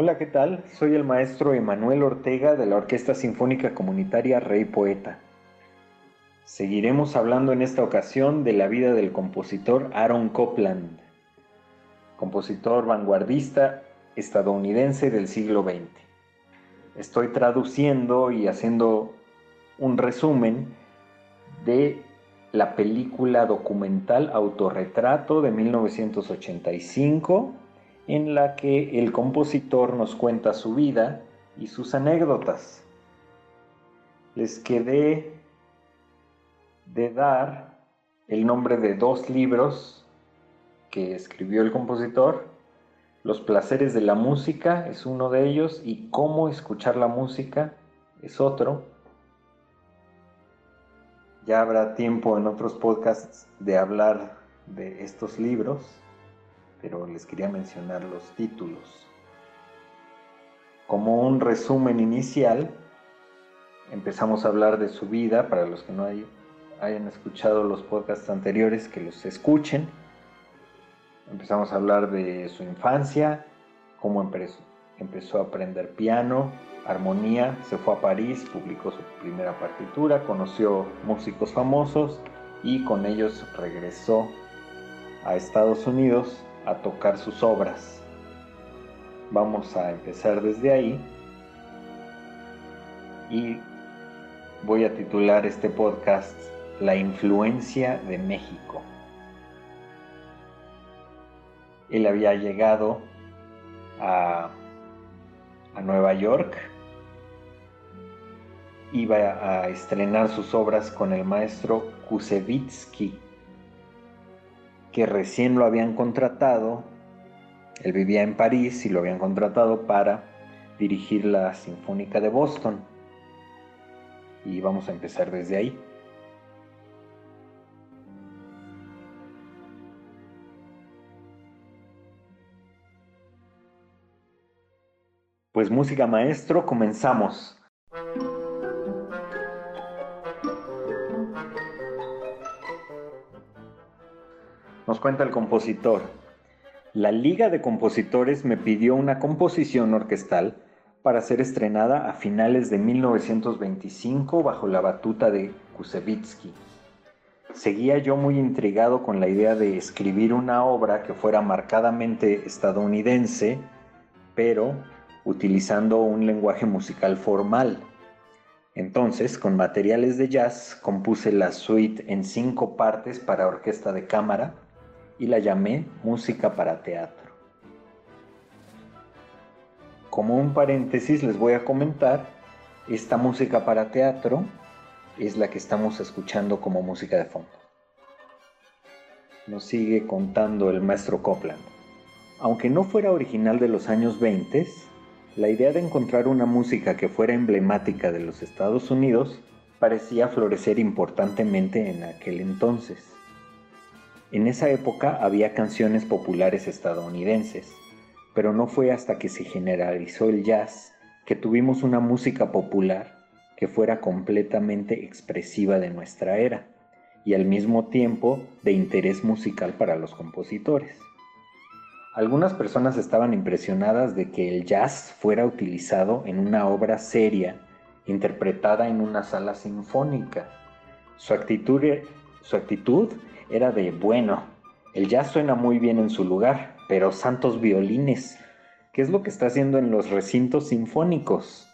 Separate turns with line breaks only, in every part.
Hola, ¿qué tal? Soy el maestro Emanuel Ortega de la Orquesta Sinfónica Comunitaria Rey Poeta. Seguiremos hablando en esta ocasión de la vida del compositor Aaron Copland, compositor vanguardista estadounidense del siglo XX. Estoy traduciendo y haciendo un resumen de la película documental Autorretrato de 1985 en la que el compositor nos cuenta su vida y sus anécdotas. Les quedé de dar el nombre de dos libros que escribió el compositor. Los placeres de la música es uno de ellos y cómo escuchar la música es otro. Ya habrá tiempo en otros podcasts de hablar de estos libros pero les quería mencionar los títulos. Como un resumen inicial, empezamos a hablar de su vida, para los que no hayan escuchado los podcasts anteriores, que los escuchen. Empezamos a hablar de su infancia, cómo empezó, empezó a aprender piano, armonía, se fue a París, publicó su primera partitura, conoció músicos famosos y con ellos regresó a Estados Unidos a tocar sus obras. Vamos a empezar desde ahí y voy a titular este podcast La influencia de México. Él había llegado a, a Nueva York, iba a estrenar sus obras con el maestro Kusevitsky que recién lo habían contratado, él vivía en París y lo habían contratado para dirigir la Sinfónica de Boston. Y vamos a empezar desde ahí. Pues música maestro, comenzamos. Cuenta el compositor. La Liga de Compositores me pidió una composición orquestal para ser estrenada a finales de 1925 bajo la batuta de Kusevitsky. Seguía yo muy intrigado con la idea de escribir una obra que fuera marcadamente estadounidense, pero utilizando un lenguaje musical formal. Entonces, con materiales de jazz, compuse la suite en cinco partes para orquesta de cámara, y la llamé música para teatro. Como un paréntesis les voy a comentar, esta música para teatro es la que estamos escuchando como música de fondo. Nos sigue contando el maestro Copland. Aunque no fuera original de los años 20, la idea de encontrar una música que fuera emblemática de los Estados Unidos parecía florecer importantemente en aquel entonces. En esa época había canciones populares estadounidenses, pero no fue hasta que se generalizó el jazz que tuvimos una música popular que fuera completamente expresiva de nuestra era y al mismo tiempo de interés musical para los compositores. Algunas personas estaban impresionadas de que el jazz fuera utilizado en una obra seria, interpretada en una sala sinfónica. Su actitud, su actitud era de, bueno, el jazz suena muy bien en su lugar, pero santos violines, ¿qué es lo que está haciendo en los recintos sinfónicos?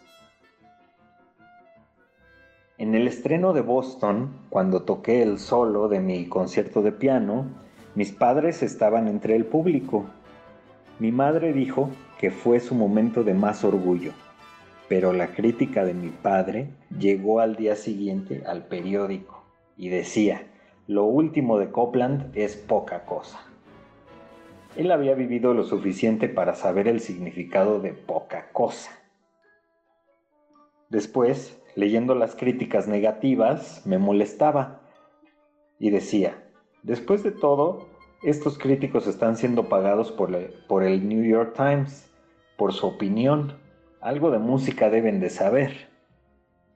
En el estreno de Boston, cuando toqué el solo de mi concierto de piano, mis padres estaban entre el público. Mi madre dijo que fue su momento de más orgullo, pero la crítica de mi padre llegó al día siguiente al periódico y decía, lo último de Copland es poca cosa. Él había vivido lo suficiente para saber el significado de poca cosa. Después, leyendo las críticas negativas, me molestaba y decía, después de todo, estos críticos están siendo pagados por, por el New York Times, por su opinión, algo de música deben de saber.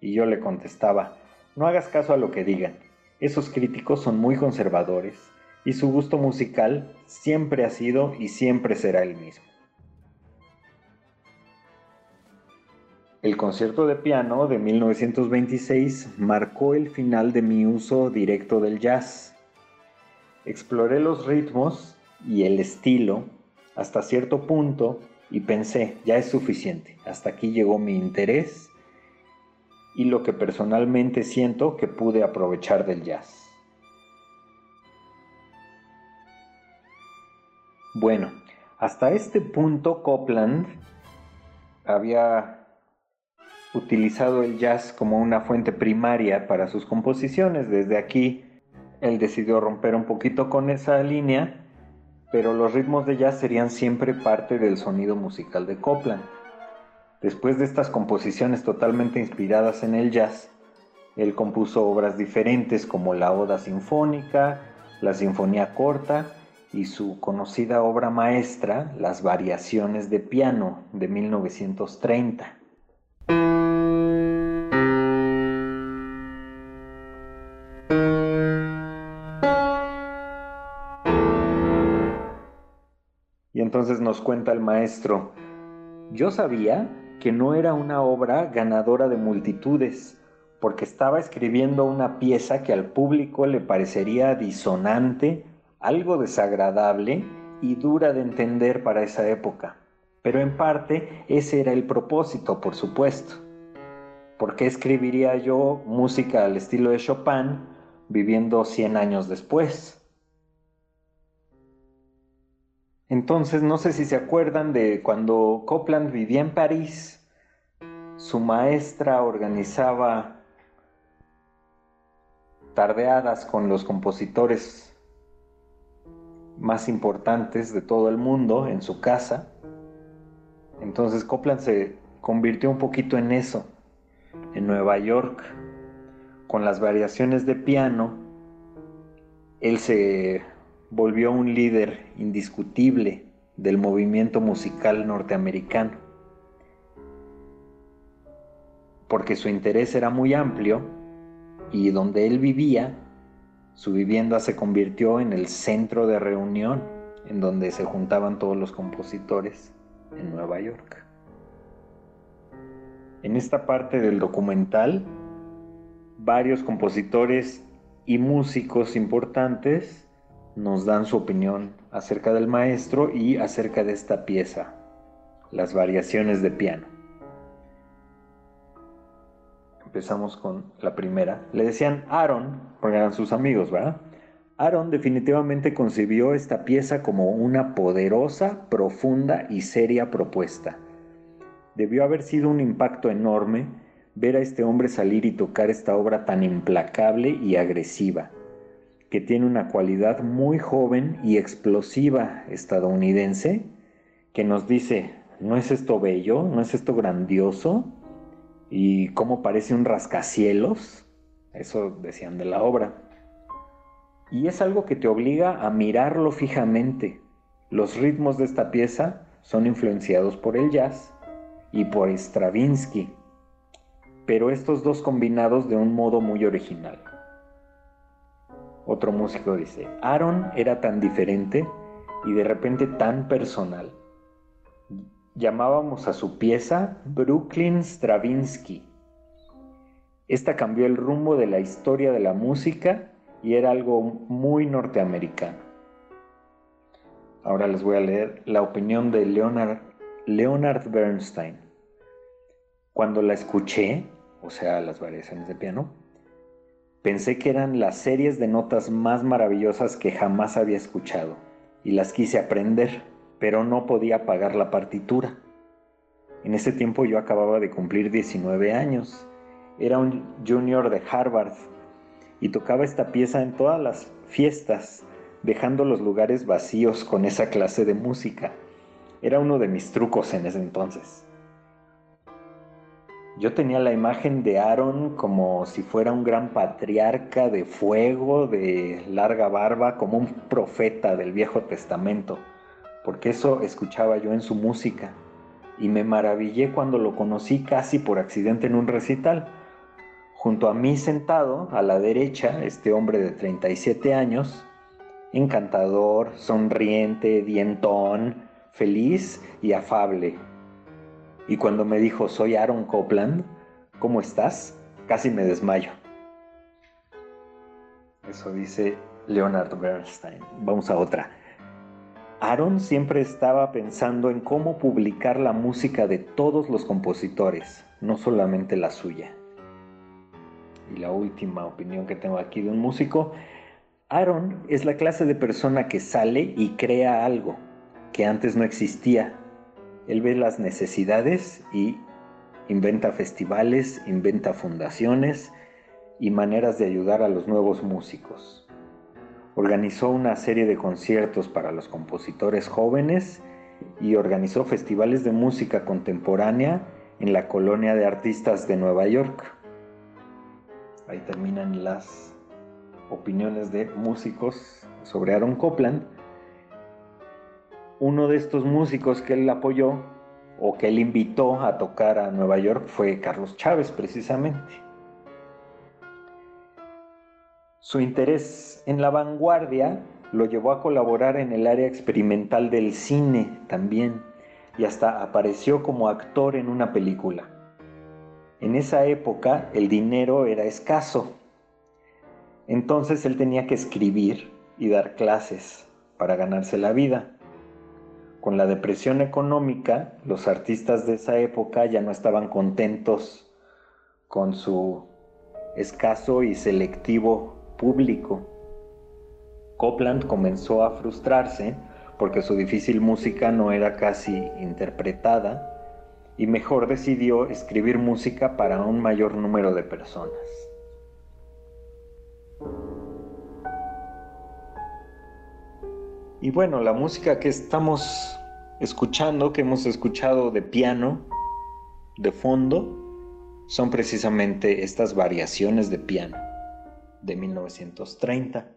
Y yo le contestaba, no hagas caso a lo que digan, esos críticos son muy conservadores y su gusto musical siempre ha sido y siempre será el mismo. El concierto de piano de 1926 marcó el final de mi uso directo del jazz. Exploré los ritmos y el estilo hasta cierto punto y pensé, ya es suficiente, hasta aquí llegó mi interés y lo que personalmente siento que pude aprovechar del jazz. Bueno, hasta este punto Copland había utilizado el jazz como una fuente primaria para sus composiciones. Desde aquí él decidió romper un poquito con esa línea, pero los ritmos de jazz serían siempre parte del sonido musical de Copland. Después de estas composiciones totalmente inspiradas en el jazz, él compuso obras diferentes como la Oda Sinfónica, la Sinfonía Corta y su conocida obra maestra, Las Variaciones de Piano, de 1930. Y entonces nos cuenta el maestro, yo sabía que no era una obra ganadora de multitudes, porque estaba escribiendo una pieza que al público le parecería disonante, algo desagradable y dura de entender para esa época. Pero en parte ese era el propósito, por supuesto. ¿Por qué escribiría yo música al estilo de Chopin viviendo 100 años después? Entonces, no sé si se acuerdan de cuando Copland vivía en París, su maestra organizaba tardeadas con los compositores más importantes de todo el mundo en su casa. Entonces Copland se convirtió un poquito en eso, en Nueva York, con las variaciones de piano. Él se volvió un líder indiscutible del movimiento musical norteamericano, porque su interés era muy amplio y donde él vivía, su vivienda se convirtió en el centro de reunión en donde se juntaban todos los compositores en Nueva York. En esta parte del documental, varios compositores y músicos importantes nos dan su opinión acerca del maestro y acerca de esta pieza, las variaciones de piano. Empezamos con la primera. Le decían Aaron, porque eran sus amigos, ¿verdad? Aaron definitivamente concibió esta pieza como una poderosa, profunda y seria propuesta. Debió haber sido un impacto enorme ver a este hombre salir y tocar esta obra tan implacable y agresiva que tiene una cualidad muy joven y explosiva estadounidense, que nos dice, ¿no es esto bello? ¿No es esto grandioso? ¿Y cómo parece un rascacielos? Eso decían de la obra. Y es algo que te obliga a mirarlo fijamente. Los ritmos de esta pieza son influenciados por el jazz y por Stravinsky, pero estos dos combinados de un modo muy original. Otro músico dice, Aaron era tan diferente y de repente tan personal. Llamábamos a su pieza Brooklyn Stravinsky. Esta cambió el rumbo de la historia de la música y era algo muy norteamericano. Ahora les voy a leer la opinión de Leonard, Bernstein. Cuando la escuché, o sea, las variaciones de piano, Pensé que eran las series de notas más maravillosas que jamás había escuchado y las quise aprender, pero no podía pagar la partitura. En ese tiempo yo acababa de cumplir 19 años. Era un junior de Harvard y tocaba esta pieza en todas las fiestas, dejando los lugares vacíos con esa clase de música. Era uno de mis trucos en ese entonces. Yo tenía la imagen de Aaron como si fuera un gran patriarca de fuego, de larga barba, como un profeta del Viejo Testamento, porque eso escuchaba yo en su música. Y me maravillé cuando lo conocí casi por accidente en un recital. Junto a mí sentado, a la derecha, este hombre de 37 años, encantador, sonriente, dientón, feliz y afable y cuando me dijo, soy Aaron Copland, ¿cómo estás? Casi me desmayo. Eso dice Leonard Bernstein. Vamos a otra. Aaron siempre estaba pensando en cómo publicar la música de todos los compositores, no solamente la suya. Y la última opinión que tengo aquí de un músico, Aaron es la clase de persona que sale y crea algo que antes no existía. Él ve las necesidades y inventa festivales, inventa fundaciones y maneras de ayudar a los nuevos músicos organizó una serie de conciertos para los compositores jóvenes y organizó festivales de música contemporánea en la colonia de artistas de Nueva York. Ahí terminan las opiniones de músicos sobre Aaron Copland. Uno de estos músicos que él apoyó o que él invitó a tocar a Nueva York fue Carlos Chávez precisamente. Su interés en la vanguardia lo llevó a colaborar en el área experimental del cine también y hasta apareció como actor en una película. En esa época el dinero era escaso, entonces él tenía que escribir y dar clases para ganarse la vida. Con la depresión económica, los artistas de esa época ya no estaban contentos con su escaso y selectivo público. Copland comenzó a frustrarse porque su difícil música no era casi interpretada y mejor decidió escribir música para un mayor número de personas. Y bueno, la música que estamos escuchando, que hemos escuchado de piano, de fondo, son precisamente estas variaciones de piano de 1930.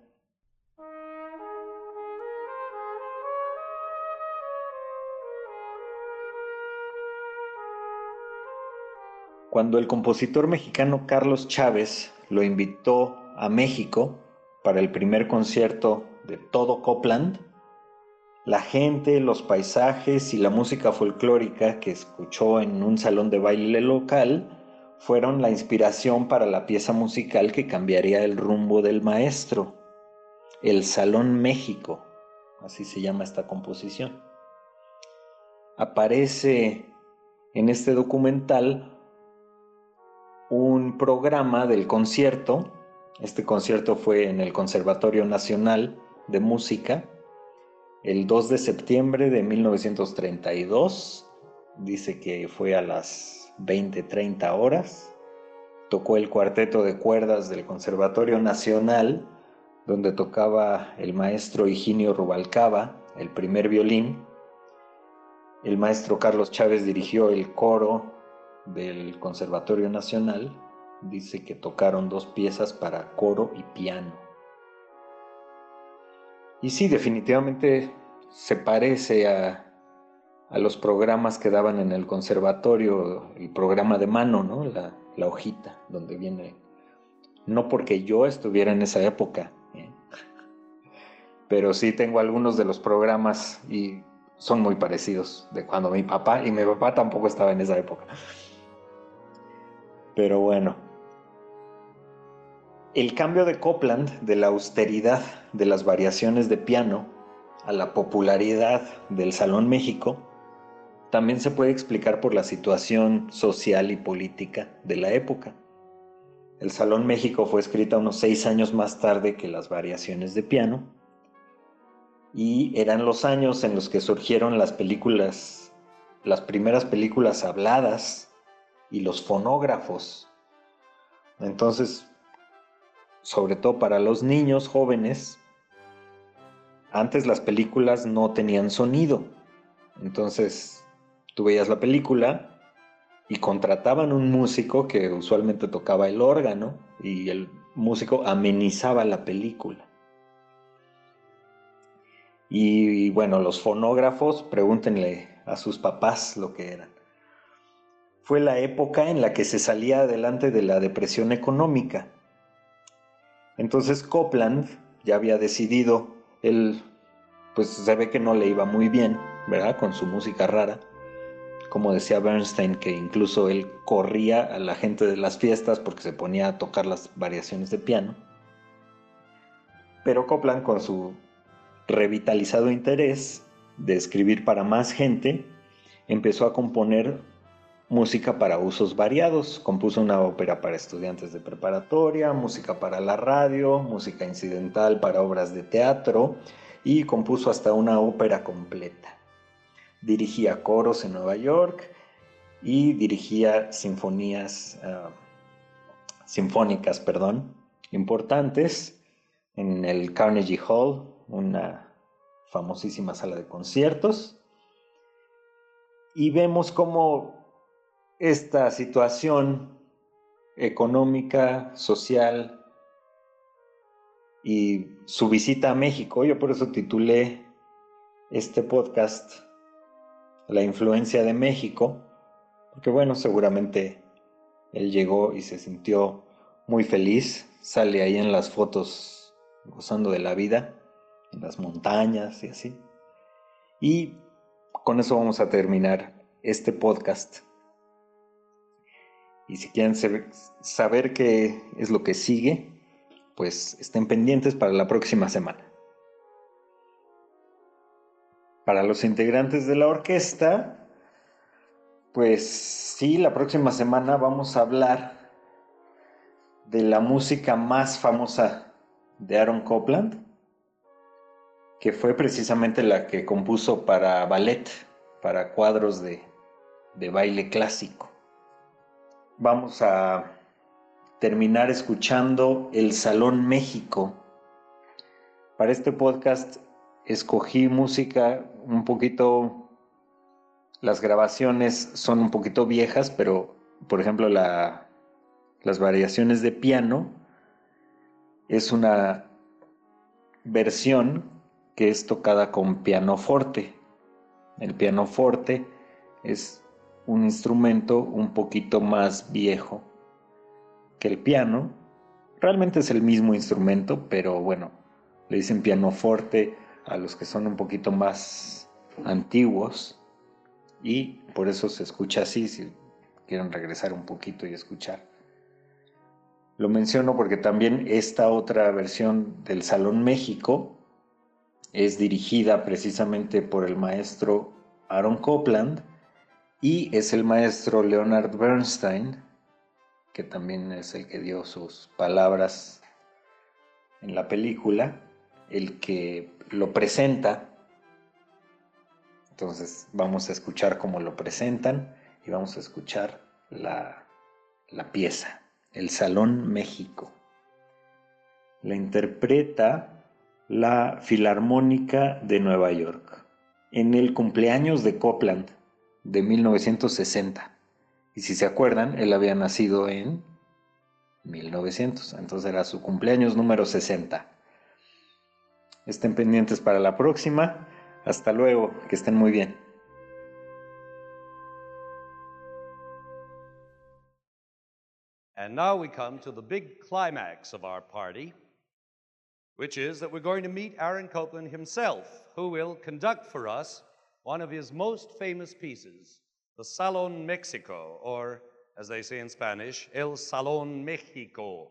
Cuando el compositor mexicano Carlos Chávez lo invitó a México para el primer concierto de todo Copland, la gente, los paisajes y la música folclórica que escuchó en un salón de baile local fueron la inspiración para la pieza musical que cambiaría el rumbo del maestro, el Salón México, así se llama esta composición. Aparece en este documental un programa del concierto, este concierto fue en el Conservatorio Nacional de Música, el 2 de septiembre de 1932, dice que fue a las 20, 30 horas. Tocó el cuarteto de cuerdas del Conservatorio Nacional, donde tocaba el maestro Higinio Rubalcaba, el primer violín. El maestro Carlos Chávez dirigió el coro del Conservatorio Nacional. Dice que tocaron dos piezas para coro y piano. Y sí, definitivamente se parece a a los programas que daban en el conservatorio, el programa de mano, ¿no? La, hojita donde viene. No porque yo estuviera en esa época, ¿eh? pero sí tengo algunos de los programas y son muy parecidos de cuando mi papá, y mi papá tampoco estaba en esa época. Pero bueno, el cambio de Copland, de la austeridad de las variaciones de piano a la popularidad del Salón México, también se puede explicar por la situación social y política de la época. El Salón México fue escrita unos seis años más tarde que las variaciones de piano y eran los años en los que surgieron las películas, las primeras películas habladas y los fonógrafos. Entonces, sobre todo para los niños jóvenes, antes las películas no tenían sonido. Entonces, Tú veías la película y contrataban un músico que usualmente tocaba el órgano y el músico amenizaba la película. Y, bueno, los fonógrafos, pregúntenle a sus papás lo que eran. Fue la época en la que se salía adelante de la depresión económica. Entonces Copland ya había decidido, él pues se ve que no le iba muy bien, ¿verdad? Con su música rara como decía Bernstein, que incluso él corría a la gente de las fiestas porque se ponía a tocar las variaciones de piano. Pero Copland, con su revitalizado interés de escribir para más gente, empezó a componer música para usos variados. Compuso una ópera para estudiantes de preparatoria, música para la radio, música incidental para obras de teatro y compuso hasta una ópera completa. Dirigía coros en Nueva York y dirigía sinfonías ah, sinfónicas, perdón, importantes en el Carnegie Hall, una famosísima sala de conciertos. Y vemos cómo esta situación económica, social y su visita a México, yo por eso titulé este podcast La influencia de México, porque bueno, seguramente él llegó y se sintió muy feliz, sale ahí en las fotos gozando de la vida en las montañas y así. Y con eso vamos a terminar este podcast. Y si quieren saber qué es lo que sigue, pues estén pendientes para la próxima semana. Para los integrantes de la orquesta, pues sí, la próxima semana vamos a hablar de la música más famosa de Aaron Copland que fue precisamente la que compuso para ballet, para cuadros de, baile clásico. Vamos a terminar escuchando El Salón México. Para este podcast escogí música un poquito, las grabaciones son un poquito viejas, pero por ejemplo las variaciones de piano es una versión que es tocada con pianoforte. El pianoforte es un instrumento un poquito más viejo que el piano. Realmente es el mismo instrumento, pero bueno, le dicen pianoforte a los que son un poquito más antiguos y por eso se escucha así si quieren regresar un poquito y escuchar. Lo menciono porque también esta otra versión del Salón México es dirigida precisamente por el maestro Aaron Copland y es el maestro Leonard Bernstein, que también es el que dio sus palabras en la película, el que lo presenta. Entonces vamos a escuchar cómo lo presentan y vamos a escuchar la, la pieza, El Salón México. La interpreta la Filarmónica de Nueva York, en el cumpleaños de Copland de 1960. Y si se acuerdan, él había nacido en 1900, entonces era su cumpleaños número 60. Estén pendientes para la próxima. Hasta luego, que estén muy bien.
And now we come to the big climax of our party. which is that we're going to meet Aaron Copland himself, who will conduct for us one of his most famous pieces, the Salon Mexico, or as they say in Spanish, El Salon Mexico.